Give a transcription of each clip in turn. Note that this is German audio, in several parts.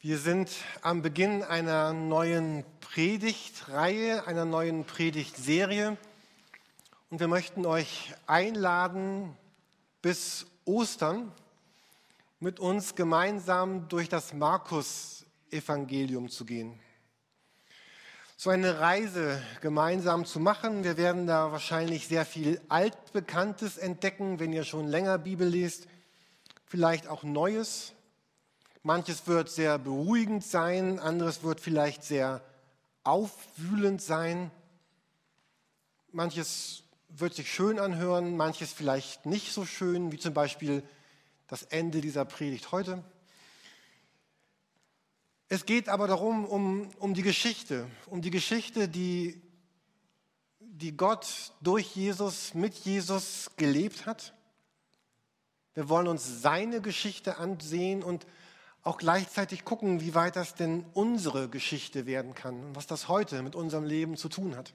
Wir sind am Beginn einer neuen Predigtreihe, einer neuen Predigtserie und wir möchten euch einladen, bis Ostern mit uns gemeinsam durch das Markus-Evangelium zu gehen. So eine Reise gemeinsam zu machen. Wir werden da wahrscheinlich sehr viel Altbekanntes entdecken, wenn ihr schon länger Bibel lest, vielleicht auch Neues. Manches wird sehr beruhigend sein, anderes wird vielleicht sehr aufwühlend sein. Manches wird sich schön anhören, manches vielleicht nicht so schön, wie zum Beispiel das Ende dieser Predigt heute. Es geht aber darum, um, um die Geschichte, um die Geschichte, die, die Gott durch Jesus, mit Jesus gelebt hat. Wir wollen uns seine Geschichte ansehen und auch gleichzeitig gucken, wie weit das denn unsere Geschichte werden kann und was das heute mit unserem Leben zu tun hat.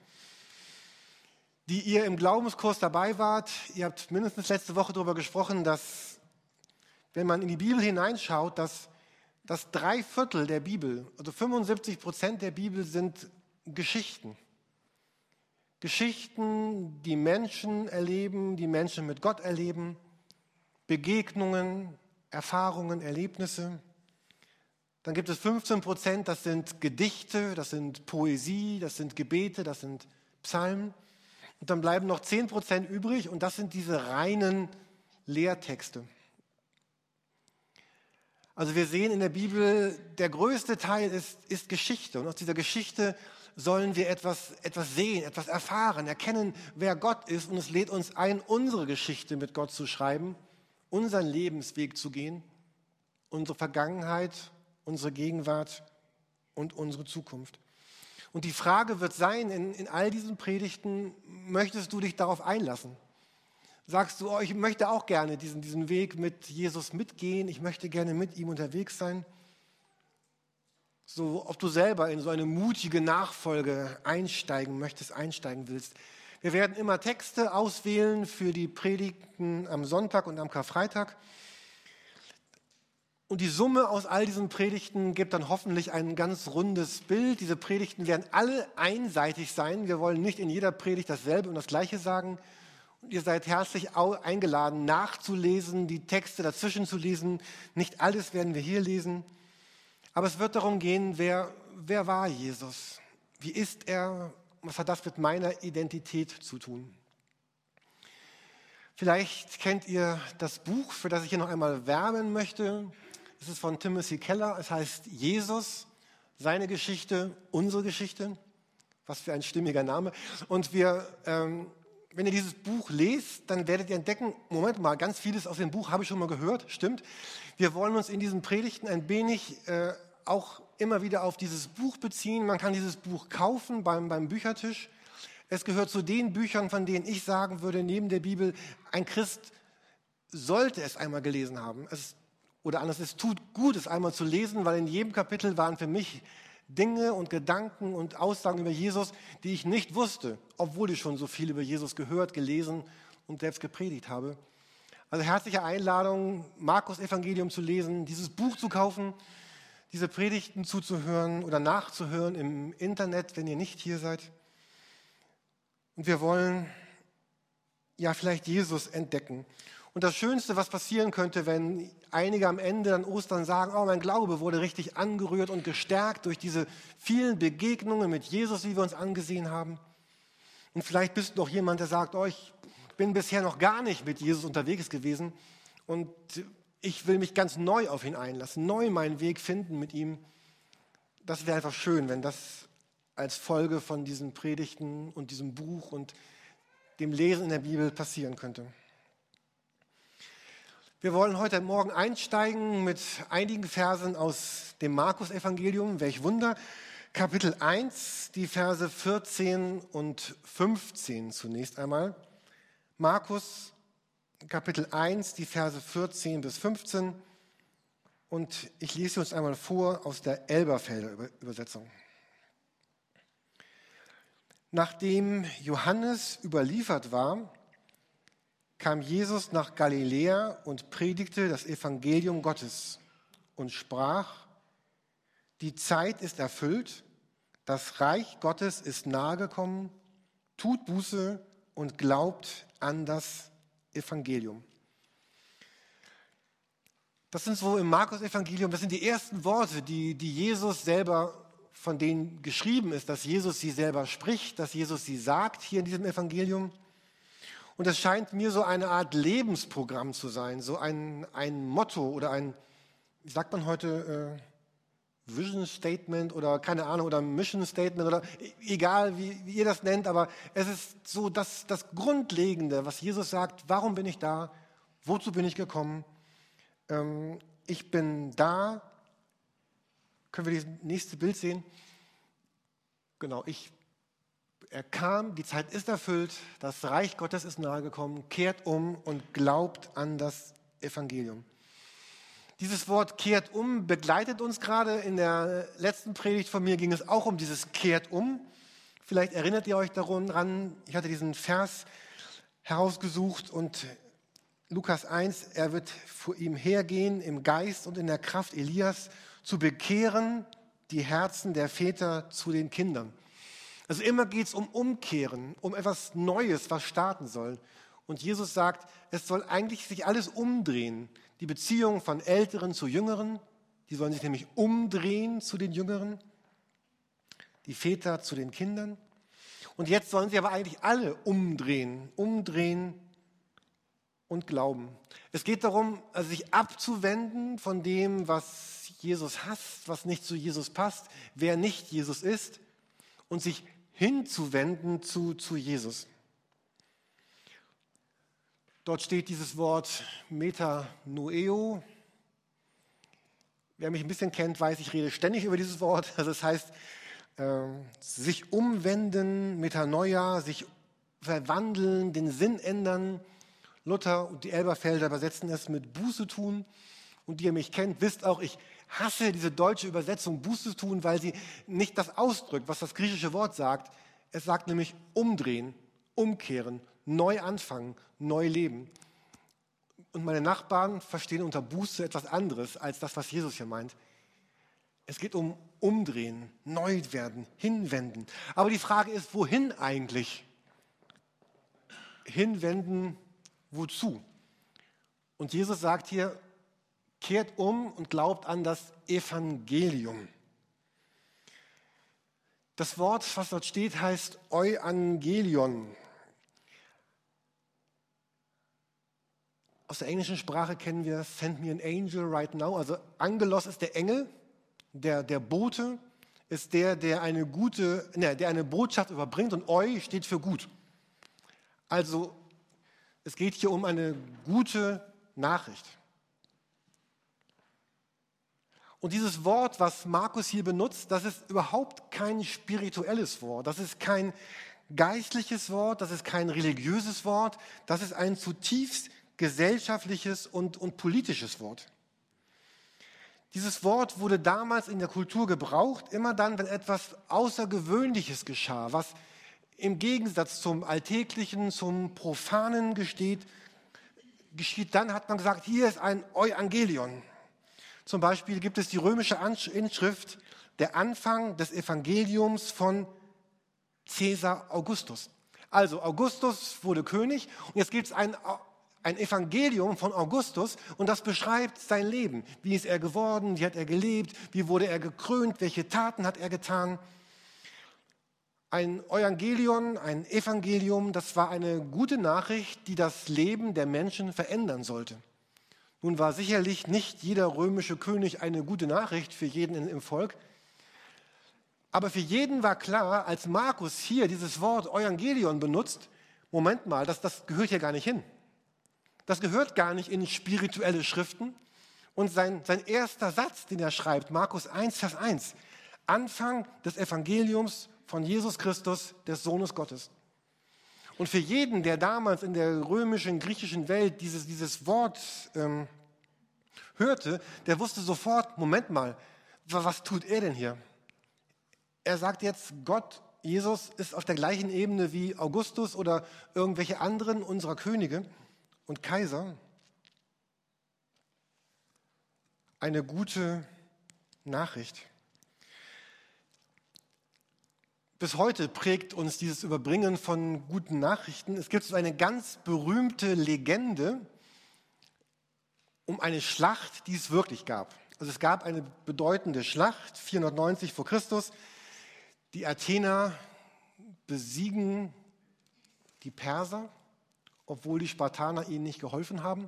Die ihr im Glaubenskurs dabei wart, ihr habt mindestens letzte Woche darüber gesprochen, dass wenn man in die Bibel hineinschaut, dass, dass drei Viertel der Bibel, also 75 Prozent der Bibel sind Geschichten. Geschichten, die Menschen erleben, die Menschen mit Gott erleben, Begegnungen, Erfahrungen, Erlebnisse. Dann gibt es 15 Prozent, das sind Gedichte, das sind Poesie, das sind Gebete, das sind Psalmen. Und dann bleiben noch 10 Prozent übrig und das sind diese reinen Lehrtexte. Also wir sehen in der Bibel, der größte Teil ist, ist Geschichte. Und aus dieser Geschichte sollen wir etwas, etwas sehen, etwas erfahren, erkennen, wer Gott ist. Und es lädt uns ein, unsere Geschichte mit Gott zu schreiben, unseren Lebensweg zu gehen, unsere Vergangenheit unsere Gegenwart und unsere Zukunft. Und die Frage wird sein, in, in all diesen Predigten, möchtest du dich darauf einlassen? Sagst du, oh, ich möchte auch gerne diesen, diesen Weg mit Jesus mitgehen, ich möchte gerne mit ihm unterwegs sein? So, ob du selber in so eine mutige Nachfolge einsteigen möchtest, einsteigen willst. Wir werden immer Texte auswählen für die Predigten am Sonntag und am Karfreitag. Und die Summe aus all diesen Predigten gibt dann hoffentlich ein ganz rundes Bild. Diese Predigten werden alle einseitig sein. Wir wollen nicht in jeder Predigt dasselbe und das Gleiche sagen. Und ihr seid herzlich eingeladen, nachzulesen, die Texte dazwischen zu lesen. Nicht alles werden wir hier lesen. Aber es wird darum gehen, wer, wer war Jesus? Wie ist er? Was hat das mit meiner Identität zu tun? Vielleicht kennt ihr das Buch, für das ich hier noch einmal werben möchte. Es ist von Timothy Keller. Es heißt Jesus, seine Geschichte, unsere Geschichte. Was für ein stimmiger Name. Und wir, ähm, wenn ihr dieses Buch lest, dann werdet ihr entdecken, Moment mal, ganz vieles aus dem Buch habe ich schon mal gehört, stimmt. Wir wollen uns in diesen Predigten ein wenig äh, auch immer wieder auf dieses Buch beziehen. Man kann dieses Buch kaufen beim, beim Büchertisch. Es gehört zu den Büchern, von denen ich sagen würde, neben der Bibel, ein Christ sollte es einmal gelesen haben. Es oder anders, es tut gut, es einmal zu lesen, weil in jedem Kapitel waren für mich Dinge und Gedanken und Aussagen über Jesus, die ich nicht wusste, obwohl ich schon so viel über Jesus gehört, gelesen und selbst gepredigt habe. Also herzliche Einladung, Markus Evangelium zu lesen, dieses Buch zu kaufen, diese Predigten zuzuhören oder nachzuhören im Internet, wenn ihr nicht hier seid. Und wir wollen ja vielleicht Jesus entdecken. Und das Schönste, was passieren könnte, wenn einige am Ende an Ostern sagen, oh, mein Glaube wurde richtig angerührt und gestärkt durch diese vielen Begegnungen mit Jesus, die wir uns angesehen haben. Und vielleicht bist du noch jemand, der sagt, oh, ich bin bisher noch gar nicht mit Jesus unterwegs gewesen und ich will mich ganz neu auf ihn einlassen, neu meinen Weg finden mit ihm. Das wäre einfach schön, wenn das als Folge von diesen Predigten und diesem Buch und dem Lesen in der Bibel passieren könnte. Wir wollen heute Morgen einsteigen mit einigen Versen aus dem Markus-Evangelium. Welch Wunder. Kapitel 1, die Verse 14 und 15 zunächst einmal. Markus, Kapitel 1, die Verse 14 bis 15. Und ich lese uns einmal vor aus der Elberfelder Übersetzung. Nachdem Johannes überliefert war, kam Jesus nach Galiläa und predigte das Evangelium Gottes und sprach, die Zeit ist erfüllt, das Reich Gottes ist nahegekommen, tut Buße und glaubt an das Evangelium. Das sind so im Markus-Evangelium, das sind die ersten Worte, die, die Jesus selber, von denen geschrieben ist, dass Jesus sie selber spricht, dass Jesus sie sagt hier in diesem Evangelium. Und es scheint mir so eine Art Lebensprogramm zu sein, so ein, ein Motto oder ein, wie sagt man heute, äh, Vision Statement oder keine Ahnung, oder Mission Statement oder egal, wie, wie ihr das nennt, aber es ist so das, das Grundlegende, was Jesus sagt, warum bin ich da, wozu bin ich gekommen, ähm, ich bin da, können wir das nächste Bild sehen? Genau, ich er kam, die Zeit ist erfüllt, das Reich Gottes ist nahegekommen, kehrt um und glaubt an das Evangelium. Dieses Wort kehrt um begleitet uns gerade. In der letzten Predigt von mir ging es auch um dieses kehrt um. Vielleicht erinnert ihr euch daran, ich hatte diesen Vers herausgesucht und Lukas 1, er wird vor ihm hergehen im Geist und in der Kraft Elias zu bekehren die Herzen der Väter zu den Kindern. Also immer geht es um Umkehren, um etwas Neues, was starten soll. Und Jesus sagt, es soll eigentlich sich alles umdrehen. Die Beziehung von Älteren zu Jüngeren, die sollen sich nämlich umdrehen zu den Jüngeren, die Väter zu den Kindern. Und jetzt sollen sie aber eigentlich alle umdrehen, umdrehen und glauben. Es geht darum, also sich abzuwenden von dem, was Jesus hasst, was nicht zu Jesus passt, wer nicht Jesus ist, und sich hinzuwenden zu, zu Jesus. Dort steht dieses Wort Metanoeo. Wer mich ein bisschen kennt, weiß, ich rede ständig über dieses Wort. Also das heißt, äh, sich umwenden, Metanoia, sich verwandeln, den Sinn ändern. Luther und die Elberfelder übersetzen es mit Buße tun. Und die ihr mich kennt, wisst auch, ich hasse diese deutsche Übersetzung Buße tun, weil sie nicht das ausdrückt, was das griechische Wort sagt. Es sagt nämlich umdrehen, umkehren, neu anfangen, neu leben. Und meine Nachbarn verstehen unter Buße etwas anderes als das, was Jesus hier meint. Es geht um umdrehen, neu werden, hinwenden. Aber die Frage ist, wohin eigentlich? Hinwenden, wozu? Und Jesus sagt hier, kehrt um und glaubt an das Evangelium. Das Wort, was dort steht, heißt Euangelion. Aus der englischen Sprache kennen wir Send me an angel right now. Also Angelos ist der Engel, der, der Bote ist der, der eine gute, ne, der eine Botschaft überbringt und Eu steht für gut. Also es geht hier um eine gute Nachricht. Und dieses Wort, was Markus hier benutzt, das ist überhaupt kein spirituelles Wort, das ist kein geistliches Wort, das ist kein religiöses Wort, das ist ein zutiefst gesellschaftliches und, und politisches Wort. Dieses Wort wurde damals in der Kultur gebraucht, immer dann, wenn etwas Außergewöhnliches geschah, was im Gegensatz zum Alltäglichen, zum Profanen gesteht, geschieht, dann hat man gesagt, hier ist ein Evangelion. Zum Beispiel gibt es die römische Inschrift, der Anfang des Evangeliums von Caesar Augustus. Also Augustus wurde König und jetzt gibt es ein, ein Evangelium von Augustus und das beschreibt sein Leben. Wie ist er geworden? Wie hat er gelebt? Wie wurde er gekrönt? Welche Taten hat er getan? Ein Evangelion, ein Evangelium, das war eine gute Nachricht, die das Leben der Menschen verändern sollte. Nun war sicherlich nicht jeder römische König eine gute Nachricht für jeden im Volk. Aber für jeden war klar, als Markus hier dieses Wort Evangelion benutzt, Moment mal, das, das gehört hier gar nicht hin. Das gehört gar nicht in spirituelle Schriften. Und sein, sein erster Satz, den er schreibt, Markus 1, Vers 1, Anfang des Evangeliums von Jesus Christus, des Sohnes Gottes. Und für jeden, der damals in der römischen, griechischen Welt dieses, dieses Wort ähm, hörte, der wusste sofort, Moment mal, was tut er denn hier? Er sagt jetzt, Gott, Jesus ist auf der gleichen Ebene wie Augustus oder irgendwelche anderen unserer Könige und Kaiser. Eine gute Nachricht. Bis heute prägt uns dieses Überbringen von guten Nachrichten. Es gibt so eine ganz berühmte Legende um eine Schlacht, die es wirklich gab. Also es gab eine bedeutende Schlacht, 490 vor Christus. Die Athener besiegen die Perser, obwohl die Spartaner ihnen nicht geholfen haben.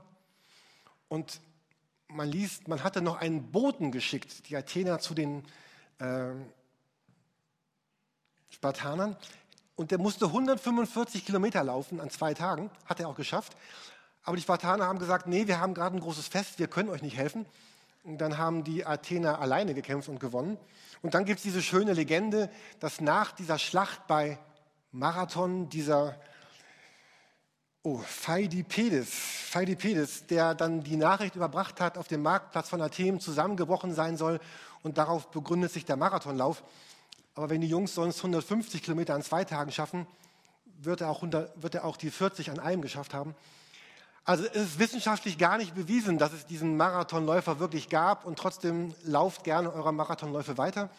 Und man liest, man hatte noch einen Boten geschickt, die Athener zu den äh, Spartanern. Und der musste 145 Kilometer laufen an zwei Tagen, hat er auch geschafft. Aber die Spartaner haben gesagt, nee, wir haben gerade ein großes Fest, wir können euch nicht helfen. Und dann haben die Athener alleine gekämpft und gewonnen. Und dann gibt es diese schöne Legende, dass nach dieser Schlacht bei Marathon dieser oh, Pheidipedes, Pheidipedes, der dann die Nachricht überbracht hat, auf dem Marktplatz von Athen zusammengebrochen sein soll und darauf begründet sich der Marathonlauf. Aber wenn die Jungs sonst 150 Kilometer an zwei Tagen schaffen, wird er auch, 100, wird er auch die 40 an einem geschafft haben. Also es ist wissenschaftlich gar nicht bewiesen, dass es diesen Marathonläufer wirklich gab und trotzdem lauft gerne eure Marathonläufe weiter.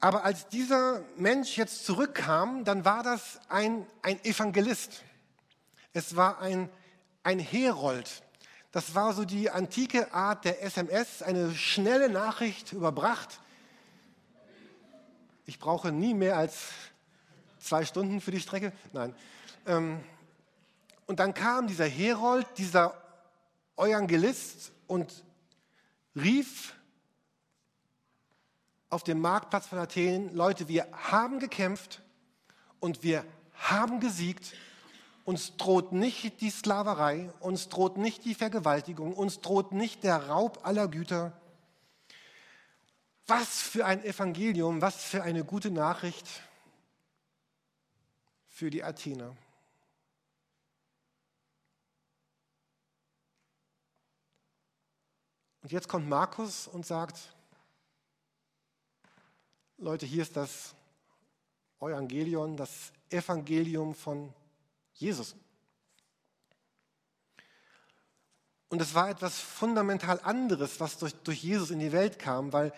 Aber als dieser Mensch jetzt zurückkam, dann war das ein, ein Evangelist. Es war ein, ein Herold. Das war so die antike Art der SMS, eine schnelle Nachricht überbracht. Ich brauche nie mehr als zwei Stunden für die Strecke. Nein. Ähm, und dann kam dieser Herold, dieser Evangelist und rief auf dem Marktplatz von Athen, Leute, wir haben gekämpft und wir haben gesiegt. Uns droht nicht die Sklaverei, uns droht nicht die Vergewaltigung, uns droht nicht der Raub aller Güter. Was für ein Evangelium, was für eine gute Nachricht für die Athener. Und jetzt kommt Markus und sagt, Leute, hier ist das Evangelion, das Evangelium von Jesus. Und es war etwas fundamental anderes, was durch, durch Jesus in die Welt kam, weil,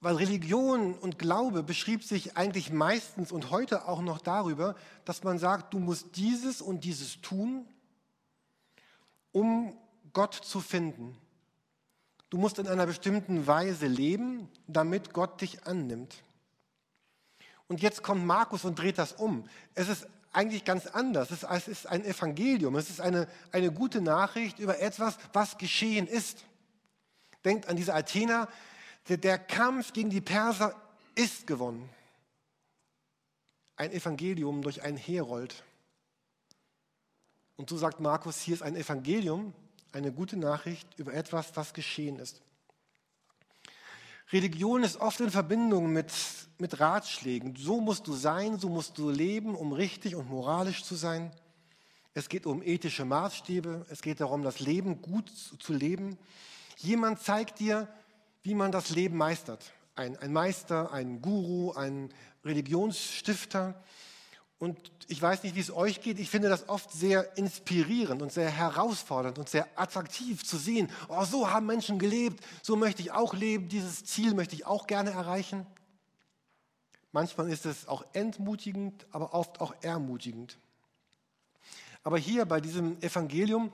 weil Religion und Glaube beschrieb sich eigentlich meistens und heute auch noch darüber, dass man sagt, du musst dieses und dieses tun, um Gott zu finden. Du musst in einer bestimmten Weise leben, damit Gott dich annimmt. Und jetzt kommt Markus und dreht das um. Es ist eigentlich ganz anders. Es ist ein Evangelium. Es ist eine, eine gute Nachricht über etwas, was geschehen ist. Denkt an diese Athener. Der, Kampf gegen die Perser ist gewonnen. Ein Evangelium durch einen Herold. Und so sagt Markus, hier ist ein Evangelium, eine gute Nachricht über etwas, was geschehen ist. Religion ist oft in Verbindung mit, mit Ratschlägen. So musst du sein, so musst du leben, um richtig und moralisch zu sein. Es geht um ethische Maßstäbe. Es geht darum, das Leben gut zu leben. Jemand zeigt dir, wie man das Leben meistert. Ein, ein Meister, ein Guru, ein Religionsstifter. Und ich weiß nicht, wie es euch geht. Ich finde das oft sehr inspirierend und sehr herausfordernd und sehr attraktiv zu sehen. Oh, so haben Menschen gelebt. So möchte ich auch leben. Dieses Ziel möchte ich auch gerne erreichen. Manchmal ist es auch entmutigend, aber oft auch ermutigend. Aber hier bei diesem Evangelium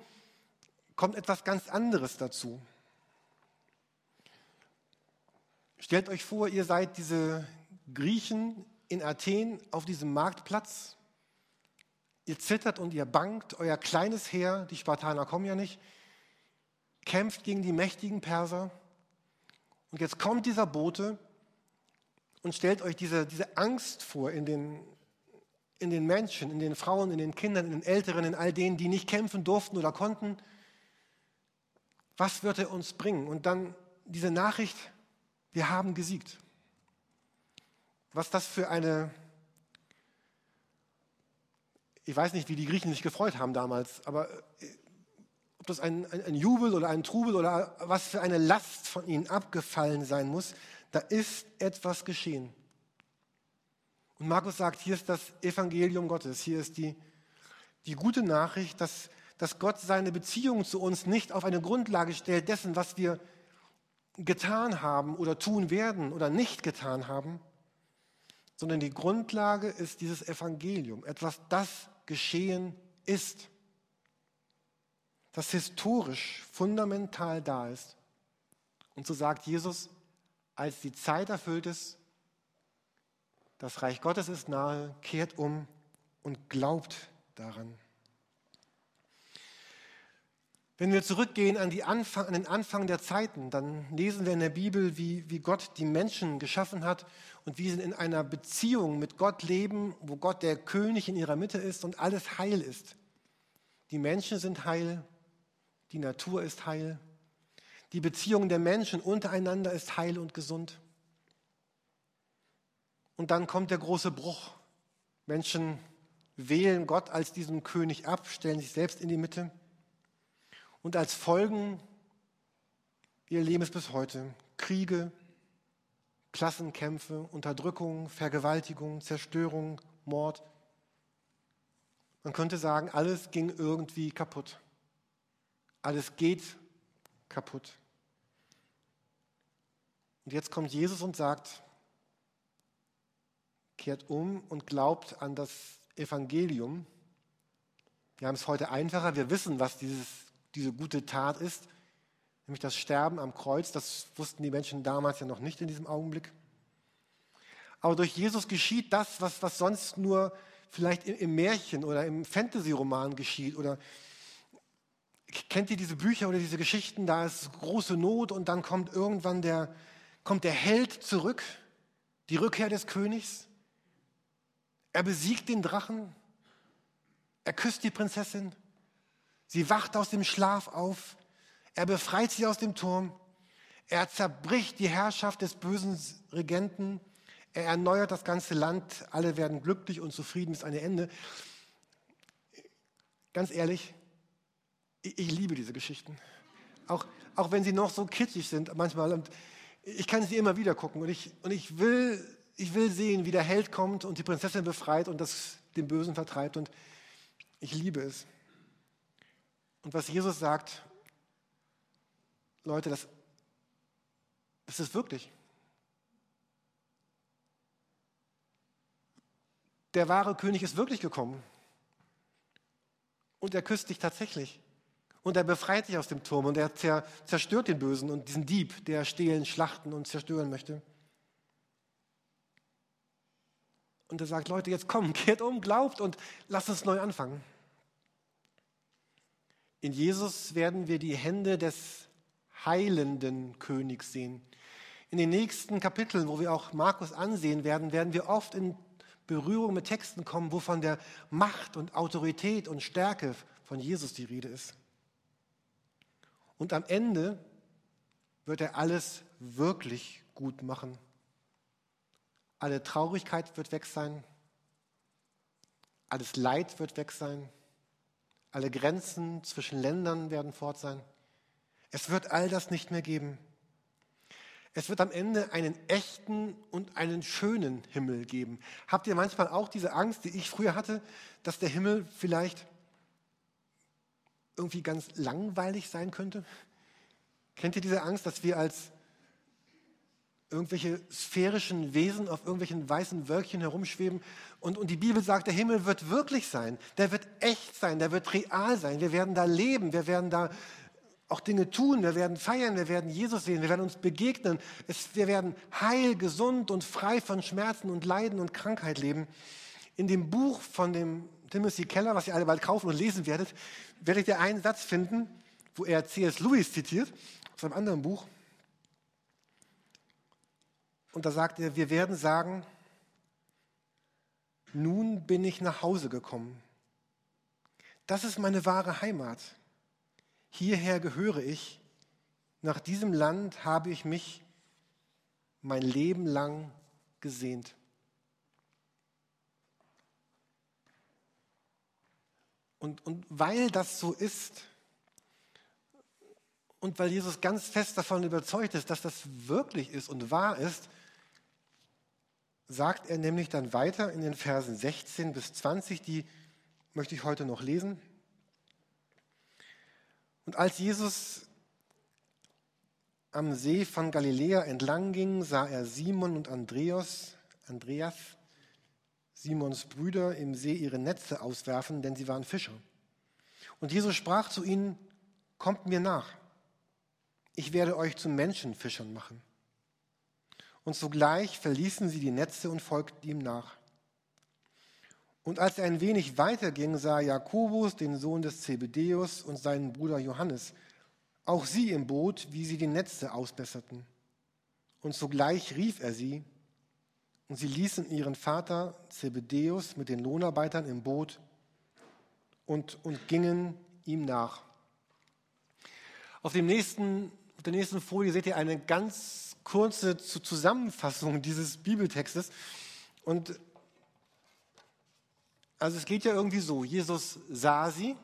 kommt etwas ganz anderes dazu. Stellt euch vor, ihr seid diese Griechen in Athen auf diesem Marktplatz. Ihr zittert und ihr bangt, euer kleines Heer, die Spartaner kommen ja nicht, kämpft gegen die mächtigen Perser. Und jetzt kommt dieser Bote und stellt euch diese, diese Angst vor in den, in den Menschen, in den Frauen, in den Kindern, in den Älteren, in all denen, die nicht kämpfen durften oder konnten. Was wird er uns bringen? Und dann diese Nachricht, wir haben gesiegt was das für eine, ich weiß nicht, wie die Griechen sich gefreut haben damals, aber äh, ob das ein, ein, ein Jubel oder ein Trubel oder was für eine Last von ihnen abgefallen sein muss, da ist etwas geschehen. Und Markus sagt, hier ist das Evangelium Gottes, hier ist die, die gute Nachricht, dass, dass Gott seine Beziehung zu uns nicht auf eine Grundlage stellt dessen, was wir getan haben oder tun werden oder nicht getan haben, sondern die Grundlage ist dieses Evangelium, etwas, das geschehen ist, das historisch fundamental da ist. Und so sagt Jesus, als die Zeit erfüllt ist, das Reich Gottes ist nahe, kehrt um und glaubt daran. Wenn wir zurückgehen an, Anfang, an, den Anfang der Zeiten, dann lesen wir in der Bibel, wie, wie Gott die Menschen geschaffen hat und wie sie in einer Beziehung mit Gott leben, wo Gott der König in ihrer Mitte ist und alles heil ist. Die Menschen sind heil, die Natur ist heil, die Beziehung der Menschen untereinander ist heil und gesund. Und dann kommt der große Bruch. Menschen wählen Gott als diesen König ab, stellen sich selbst in die Mitte. Und als Folgen, wir erleben es bis heute, Kriege, Klassenkämpfe, Unterdrückung, Vergewaltigung, Zerstörung, Mord. Man könnte sagen, alles ging irgendwie kaputt. Alles geht kaputt. Und jetzt kommt Jesus und sagt, kehrt um und glaubt an das Evangelium. Wir haben es heute einfacher, wir wissen, was dieses diese gute Tat ist, nämlich das Sterben am Kreuz. Das wussten die Menschen damals ja noch nicht in diesem Augenblick. Aber durch Jesus geschieht das, was, was sonst nur vielleicht im, Märchen oder im Fantasy-Roman geschieht. Oder kennt ihr diese Bücher oder diese Geschichten? Da ist große Not und dann kommt irgendwann der, kommt der Held zurück, die Rückkehr des Königs. Er besiegt den Drachen, er küsst die Prinzessin, Sie wacht aus dem Schlaf auf. Er befreit sie aus dem Turm. Er zerbricht die Herrschaft des bösen Regenten. Er erneuert das ganze Land. Alle werden glücklich und zufrieden bis ein Ende. Ganz ehrlich, ich, ich liebe diese Geschichten. Auch, auch wenn sie noch so kitschig sind manchmal. Und ich kann sie immer wieder gucken. Und ich, und ich, will, ich will sehen, wie der Held kommt und die Prinzessin befreit und das den Bösen vertreibt. Und ich liebe es. Und was Jesus sagt, Leute, das, das ist wirklich. Der wahre König ist wirklich gekommen. Und er küsst dich tatsächlich. Und er befreit dich aus dem Turm und er zerstört den Bösen und diesen Dieb, der stehlen, schlachten und zerstören möchte. Und er sagt, Leute, jetzt kommt, kehrt um, glaubt und lasst uns neu anfangen. In Jesus werden wir die Hände des heilenden Königs sehen. In den nächsten Kapiteln, wo wir auch Markus ansehen werden, werden wir oft in Berührung mit Texten kommen, wo von der Macht und Autorität und Stärke von Jesus die Rede ist. Und am Ende wird er alles wirklich gut machen. Alle Traurigkeit wird weg sein. Alles Leid wird weg sein. Alle Grenzen zwischen Ländern werden fort sein. Es wird all das nicht mehr geben. Es wird am Ende einen echten und einen schönen Himmel geben. Habt ihr manchmal auch diese Angst, die ich früher hatte, dass der Himmel vielleicht irgendwie ganz langweilig sein könnte? Kennt ihr diese Angst, dass wir als irgendwelche sphärischen Wesen auf irgendwelchen weißen Wölkchen herumschweben. Und, und die Bibel sagt, der Himmel wird wirklich sein, der wird echt sein, der wird real sein. Wir werden da leben, wir werden da auch Dinge tun, wir werden feiern, wir werden Jesus sehen, wir werden uns begegnen, es, wir werden heil, gesund und frei von Schmerzen und Leiden und Krankheit leben. In dem Buch von dem Timothy Keller, was ihr alle bald kaufen und lesen werdet, werdet ihr einen Satz finden, wo er C.S. Lewis zitiert, aus einem anderen Buch. Und da sagt er, wir werden sagen, nun bin ich nach Hause gekommen. Das ist meine wahre Heimat. Hierher gehöre ich. Nach diesem Land habe ich mich mein Leben lang gesehnt. Und, und weil das so ist und weil Jesus ganz fest davon überzeugt ist, dass das wirklich ist und wahr ist, sagt er nämlich dann weiter in den Versen 16 bis 20, die möchte ich heute noch lesen. Und als Jesus am See von Galiläa entlang ging, sah er Simon und Andreas, Andreas Simons Brüder im See ihre Netze auswerfen, denn sie waren Fischer. Und Jesus sprach zu ihnen, kommt mir nach, ich werde euch zu Menschenfischern machen. Und sogleich verließen sie die Netze und folgten ihm nach. Und als er ein wenig weiterging, sah Jakobus, den Sohn des Zebedeus, und seinen Bruder Johannes, auch sie im Boot, wie sie die Netze ausbesserten. Und sogleich rief er sie, und sie ließen ihren Vater Zebedeus mit den Lohnarbeitern im Boot und, und gingen ihm nach. Auf, dem nächsten, auf der nächsten Folie seht ihr eine ganz kurze Zusammenfassung dieses Bibeltextes. Und also es geht ja irgendwie so, Jesus sah sie.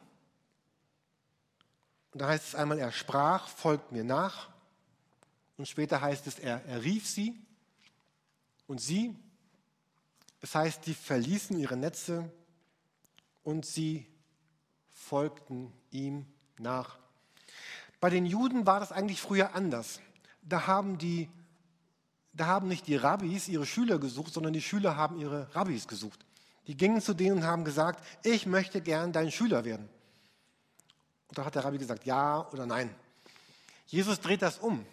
Und da heißt es einmal, er sprach, folgt mir nach. Und später heißt es, er, er rief sie. Und sie, das heißt, die verließen ihre Netze und sie folgten ihm nach. Bei den Juden war das eigentlich früher anders. Da haben, die, da haben nicht die Rabbis ihre Schüler gesucht, sondern die Schüler haben ihre Rabbis gesucht. Die gingen zu denen und haben gesagt, ich möchte gern dein Schüler werden. Und da hat der Rabbi gesagt, ja oder nein. Jesus dreht das um.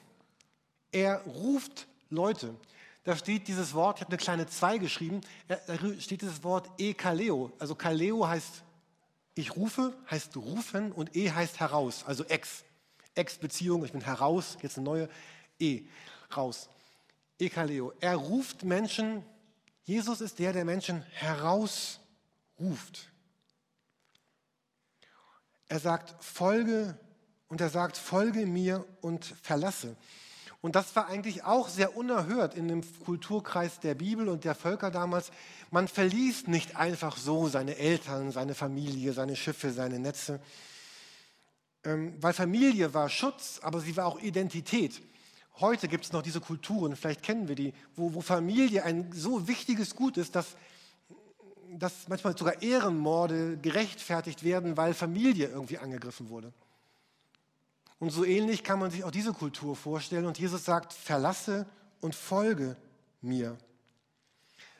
Er ruft Leute. Da steht dieses Wort, ich habe eine kleine 2 geschrieben, da steht dieses Wort e-kaleo. Also kaleo heißt ich rufe, heißt rufen und e heißt heraus, also ex. Ex-Beziehung, ich bin heraus, jetzt eine neue e, raus. E-kaleo. Er ruft Menschen Jesus ist der, der Menschen herausruft. Er sagt, folge und er sagt, folge mir und verlasse. Und das war eigentlich auch sehr unerhört in dem Kulturkreis der Bibel und der Völker damals. Man verließ nicht einfach so seine Eltern, seine Familie, seine Schiffe, seine Netze, ähm, weil Familie war Schutz, aber sie war auch Identität. Heute gibt es noch diese Kulturen, vielleicht kennen wir die, wo, wo Familie ein so wichtiges Gut ist, dass, dass manchmal sogar Ehrenmorde gerechtfertigt werden, weil Familie irgendwie angegriffen wurde. Und so ähnlich kann man sich auch diese Kultur vorstellen. Und Jesus sagt, verlasse und folge mir.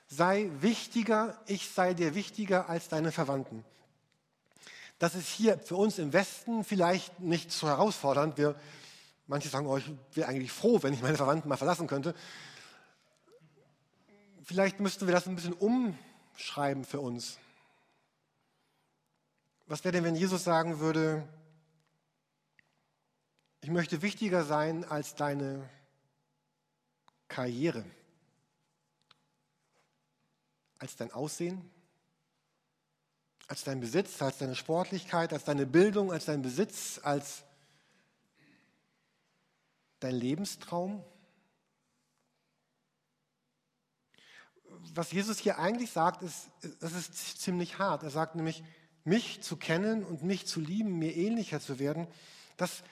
Sei wichtiger, ich sei dir wichtiger als deine Verwandten. Das ist hier für uns im Westen vielleicht nicht so herausfordernd. Wir Manche sagen, oh, ich wäre eigentlich froh, wenn ich meine Verwandten mal verlassen könnte. Vielleicht müssten wir das ein bisschen umschreiben für uns. Was wäre denn, wenn Jesus sagen würde, ich möchte wichtiger sein als deine Karriere, als dein Aussehen, als dein Besitz, als deine Sportlichkeit, als deine Bildung, als dein Besitz, als dein Lebenstraum? Was Jesus hier eigentlich sagt, ist, das ist ziemlich hart. Er sagt nämlich, mich zu kennen und mich zu lieben, mir ähnlicher zu werden, das,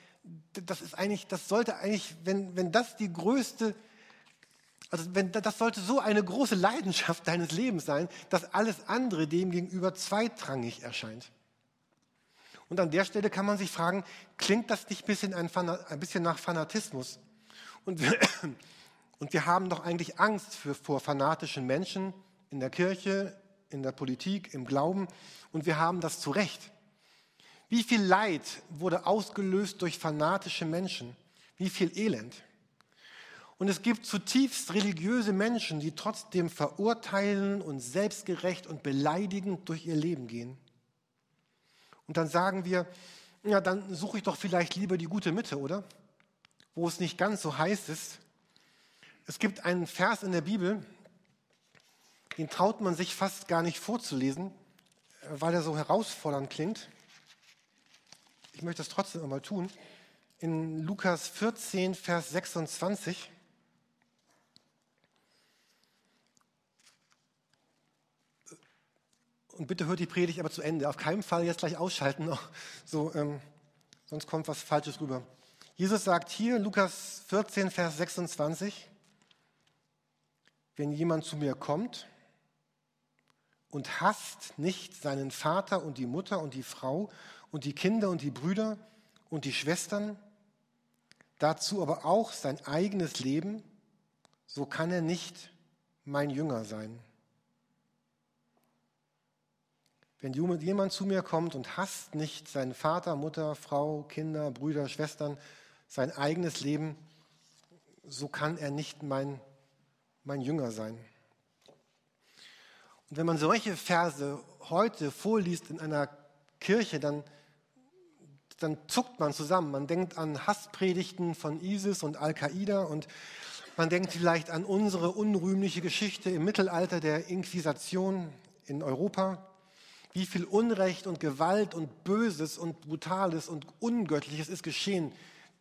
das ist eigentlich, das sollte eigentlich, wenn, wenn das die größte, also wenn, das sollte so eine große Leidenschaft deines Lebens sein, dass alles andere dem gegenüber zweitrangig erscheint. Und an der Stelle kann man sich fragen, klingt das nicht ein bisschen, ein, ein bisschen nach Fanatismus? Und wir, und wir haben doch eigentlich Angst für, vor fanatischen Menschen in der Kirche, in der Politik, im Glauben. Und wir haben das zu Recht. Wie viel Leid wurde ausgelöst durch fanatische Menschen? Wie viel Elend? Und es gibt zutiefst religiöse Menschen, die trotzdem verurteilen und selbstgerecht und beleidigend durch ihr Leben gehen. Und dann sagen wir, ja, dann suche ich doch vielleicht lieber die gute Mitte, oder? Wo es nicht ganz so heiß ist. Es gibt einen Vers in der Bibel, den traut man sich fast gar nicht vorzulesen, weil er so herausfordernd klingt. Ich möchte es trotzdem einmal tun. In Lukas 14, Vers 26. Und bitte hört die Predigt aber zu Ende. Auf keinen Fall jetzt gleich ausschalten, so, ähm, sonst kommt was Falsches rüber. Jesus sagt hier, Lukas 14, Vers 26, wenn jemand zu mir kommt und hasst nicht seinen Vater und die Mutter und die Frau und die Kinder und die Brüder und die Schwestern, dazu aber auch sein eigenes Leben, so kann er nicht mein Jünger sein. Wenn jemand zu mir kommt und hasst nicht seinen Vater, Mutter, Frau, Kinder, Brüder, Schwestern, sein eigenes Leben, so kann er nicht mein, mein Jünger sein. Und wenn man solche Verse heute vorliest in einer Kirche, dann, dann zuckt man zusammen. Man denkt an Hasspredigten von ISIS und Al-Qaida und man denkt vielleicht an unsere unrühmliche Geschichte im Mittelalter der Inquisition in Europa. Wie viel Unrecht und Gewalt und Böses und Brutales und Ungöttliches ist geschehen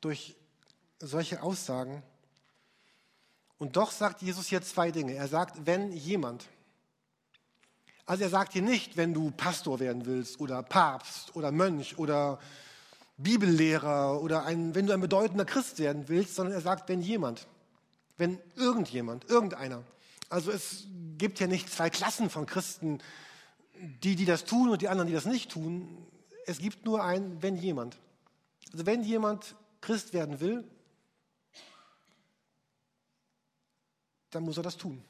durch solche Aussagen. Und doch sagt Jesus hier zwei Dinge. Er sagt, wenn jemand, also er sagt hier nicht, wenn du Pastor werden willst oder Papst oder Mönch oder Bibellehrer oder ein, wenn du ein bedeutender Christ werden willst, sondern er sagt, wenn jemand, wenn irgendjemand, irgendeiner. Also es gibt ja nicht zwei Klassen von Christen, die, die das tun und die anderen, die das nicht tun. Es gibt nur ein, wenn jemand. Also wenn jemand Christ werden will, dann muss er das tun.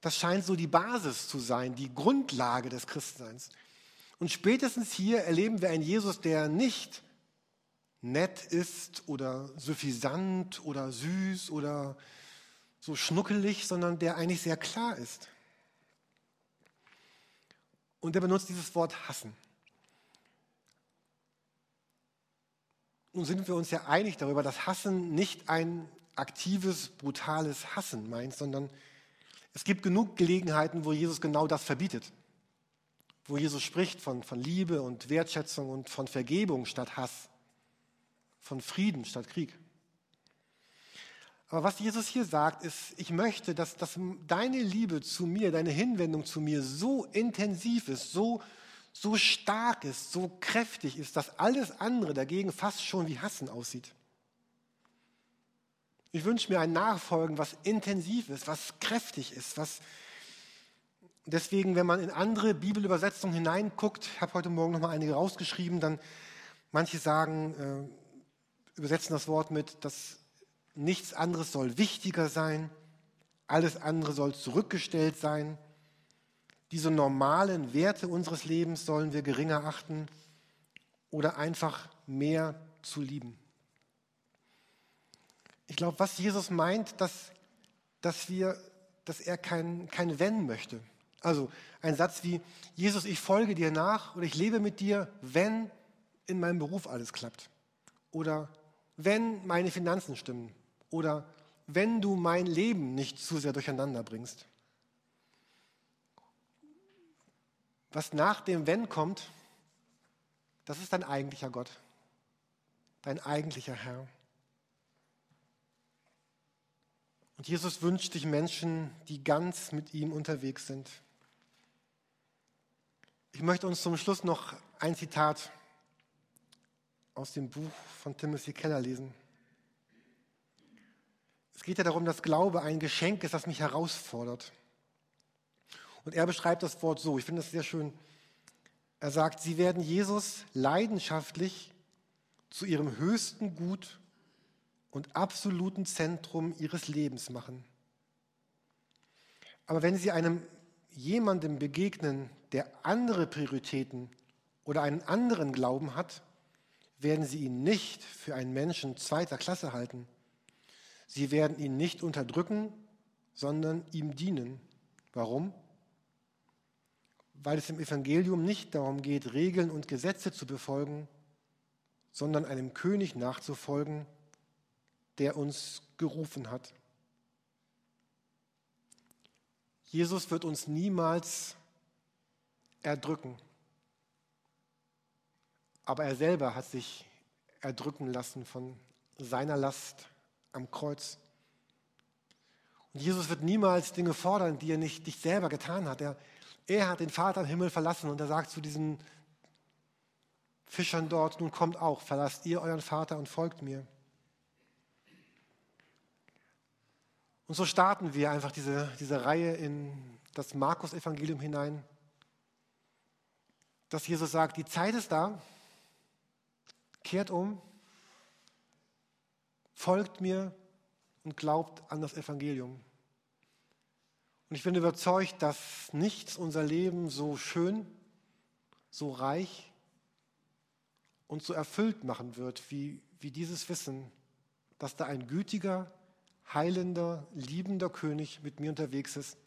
Das scheint so die Basis zu sein, die Grundlage des Christseins. Und spätestens hier erleben wir einen Jesus, der nicht nett ist oder suffisant oder süß oder so schnuckelig, sondern der eigentlich sehr klar ist. Und er benutzt dieses Wort hassen. Nun sind wir uns ja einig darüber, dass Hassen nicht ein aktives, brutales Hassen meint, sondern es gibt genug Gelegenheiten, wo Jesus genau das verbietet. Wo Jesus spricht von, von Liebe und Wertschätzung und von Vergebung statt Hass, von Frieden statt Krieg. Aber was Jesus hier sagt, ist, ich möchte, dass, dass deine Liebe zu mir, deine Hinwendung zu mir so intensiv ist, so, so stark ist, so kräftig ist, dass alles andere dagegen fast schon wie Hassen aussieht. Ich wünsche mir ein Nachfolgen, was intensiv ist, was kräftig ist, was deswegen, wenn man in andere Bibelübersetzungen hineinguckt, ich habe heute Morgen noch mal einige rausgeschrieben, dann manche sagen, äh, übersetzen das Wort mit, dass nichts anderes soll wichtiger sein, alles andere soll zurückgestellt sein. Diese normalen Werte unseres Lebens sollen wir geringer achten oder einfach mehr zu lieben. Ich glaube, was Jesus meint, dass, dass, wir, dass er kein, kein Wenn möchte. Also ein Satz wie, Jesus, ich folge dir nach oder ich lebe mit dir, wenn in meinem Beruf alles klappt. Oder wenn meine Finanzen stimmen. Oder wenn du mein Leben nicht zu sehr durcheinander bringst. Was nach dem Wenn kommt, das ist dein eigentlicher Gott, dein eigentlicher Herr. Und Jesus wünscht sich Menschen, die ganz mit ihm unterwegs sind. Ich möchte uns zum Schluss noch ein Zitat aus dem Buch von Timothy Keller lesen. Es geht ja darum, dass Glaube ein Geschenk ist, das mich herausfordert. Und er beschreibt das Wort so, ich finde das sehr schön. Er sagt, sie werden Jesus leidenschaftlich zu ihrem höchsten Gut und absoluten Zentrum ihres Lebens machen. Aber wenn sie einem jemandem begegnen, der andere Prioritäten oder einen anderen Glauben hat, werden sie ihn nicht für einen Menschen zweiter Klasse halten. Sie werden ihn nicht unterdrücken, sondern ihm dienen. Warum? Weil es im Evangelium nicht darum geht, Regeln und Gesetze zu befolgen, sondern einem König nachzufolgen, der uns gerufen hat. Jesus wird uns niemals erdrücken, aber er selber hat sich erdrücken lassen von seiner Last am Kreuz. Und Jesus wird niemals Dinge fordern, die er nicht, nicht selber getan hat. Er, er hat den Vater im Himmel verlassen und er sagt zu diesen Fischern dort, nun kommt auch, verlasst ihr euren Vater und folgt mir. Und so starten wir einfach diese, diese Reihe in das Markus-Evangelium hinein, dass Jesus sagt, die Zeit ist da, kehrt um, folgt mir und glaubt an das Evangelium. Und ich bin überzeugt, dass nichts unser Leben so schön, so reich und so erfüllt machen wird, wie, wie dieses Wissen, dass da ein gütiger, heilender, liebender König mit mir unterwegs ist,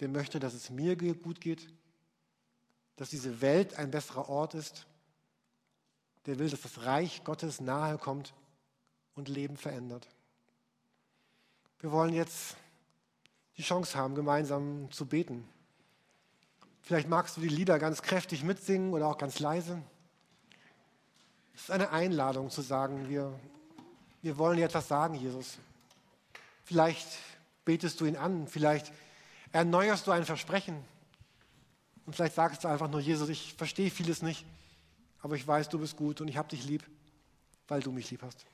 der möchte, dass es mir gut geht, dass diese Welt ein besserer Ort ist, der will, dass das Reich Gottes nahe kommt und Leben verändert. Wir wollen jetzt die Chance haben, gemeinsam zu beten. Vielleicht magst du die Lieder ganz kräftig mitsingen oder auch ganz leise. Es ist eine Einladung zu sagen, wir, wir wollen dir etwas sagen, Jesus. Vielleicht betest du ihn an, vielleicht erneuerst du ein Versprechen. Und vielleicht sagst du einfach nur, Jesus, ich verstehe vieles nicht, aber ich weiß, du bist gut und ich habe dich lieb, weil du mich lieb hast.